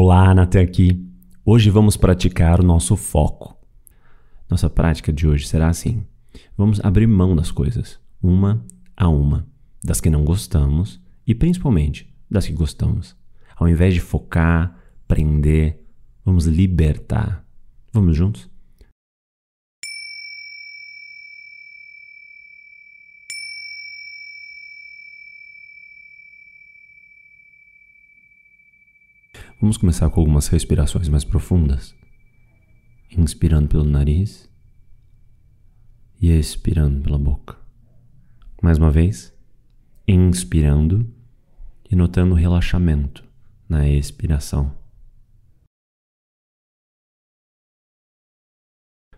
Olá, até aqui. Hoje vamos praticar o nosso foco. Nossa prática de hoje será assim: vamos abrir mão das coisas, uma a uma, das que não gostamos e principalmente das que gostamos. Ao invés de focar, prender, vamos libertar. Vamos juntos? Vamos começar com algumas respirações mais profundas. Inspirando pelo nariz e expirando pela boca. Mais uma vez, inspirando e notando relaxamento na expiração.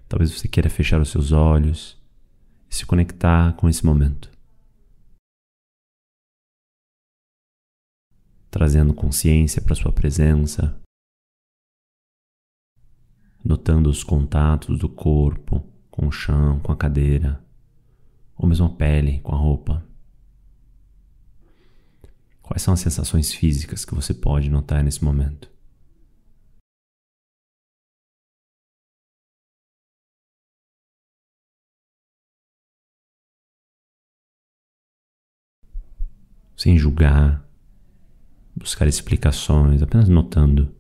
Talvez você queira fechar os seus olhos e se conectar com esse momento. Trazendo consciência para sua presença, notando os contatos do corpo com o chão, com a cadeira, ou mesmo a pele com a roupa. Quais são as sensações físicas que você pode notar nesse momento? Sem julgar, buscar explicações, apenas notando.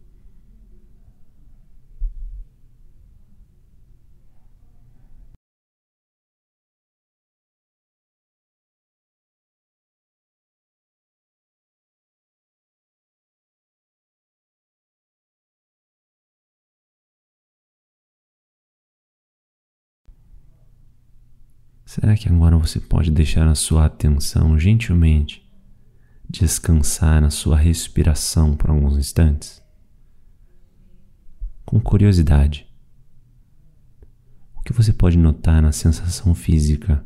Será que agora você pode deixar a sua atenção gentilmente descansar na sua respiração por alguns instantes? Com curiosidade, o que você pode notar na sensação física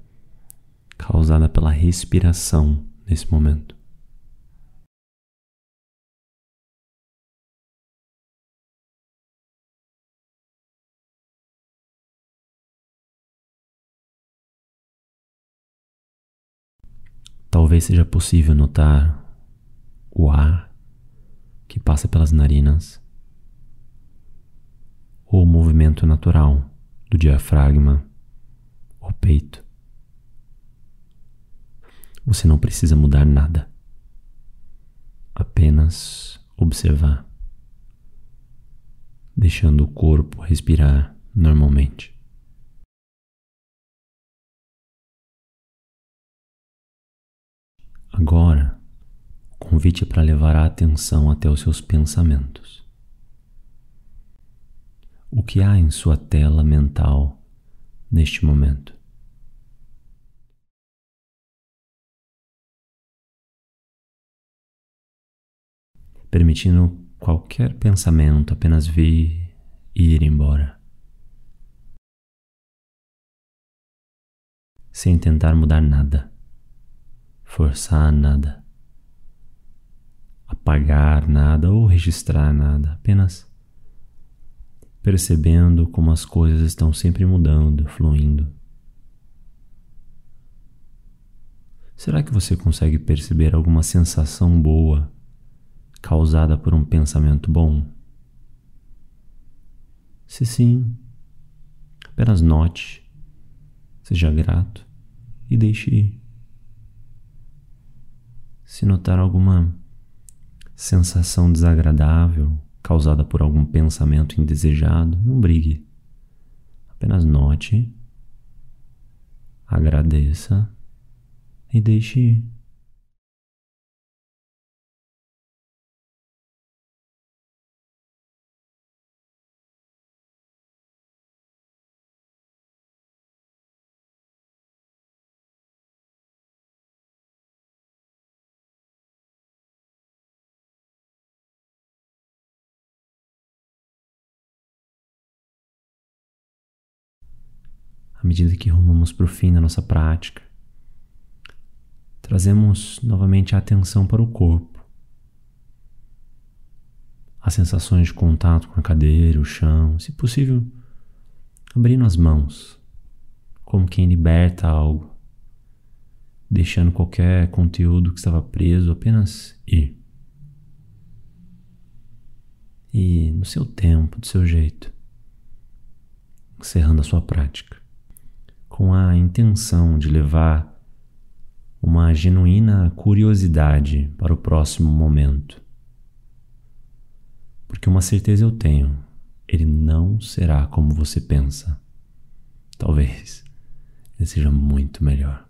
causada pela respiração nesse momento? Talvez seja possível notar o ar que passa pelas narinas ou o movimento natural do diafragma ou peito. Você não precisa mudar nada, apenas observar, deixando o corpo respirar normalmente. Agora, o convite é para levar a atenção até os seus pensamentos. O que há em sua tela mental neste momento? Permitindo qualquer pensamento apenas vir e ir embora. Sem tentar mudar nada forçar nada, apagar nada ou registrar nada, apenas percebendo como as coisas estão sempre mudando, fluindo. Será que você consegue perceber alguma sensação boa causada por um pensamento bom? Se sim, apenas note, seja grato e deixe ir. Se notar alguma sensação desagradável causada por algum pensamento indesejado, não brigue. Apenas note, agradeça e deixe ir. À medida que rumamos para o fim da nossa prática. Trazemos novamente a atenção para o corpo. As sensações de contato com a cadeira, o chão, se possível, abrindo as mãos, como quem liberta algo, deixando qualquer conteúdo que estava preso apenas ir. e no seu tempo, do seu jeito, encerrando a sua prática, com a intenção de levar uma genuína curiosidade para o próximo momento. Porque uma certeza eu tenho, ele não será como você pensa. Talvez ele seja muito melhor.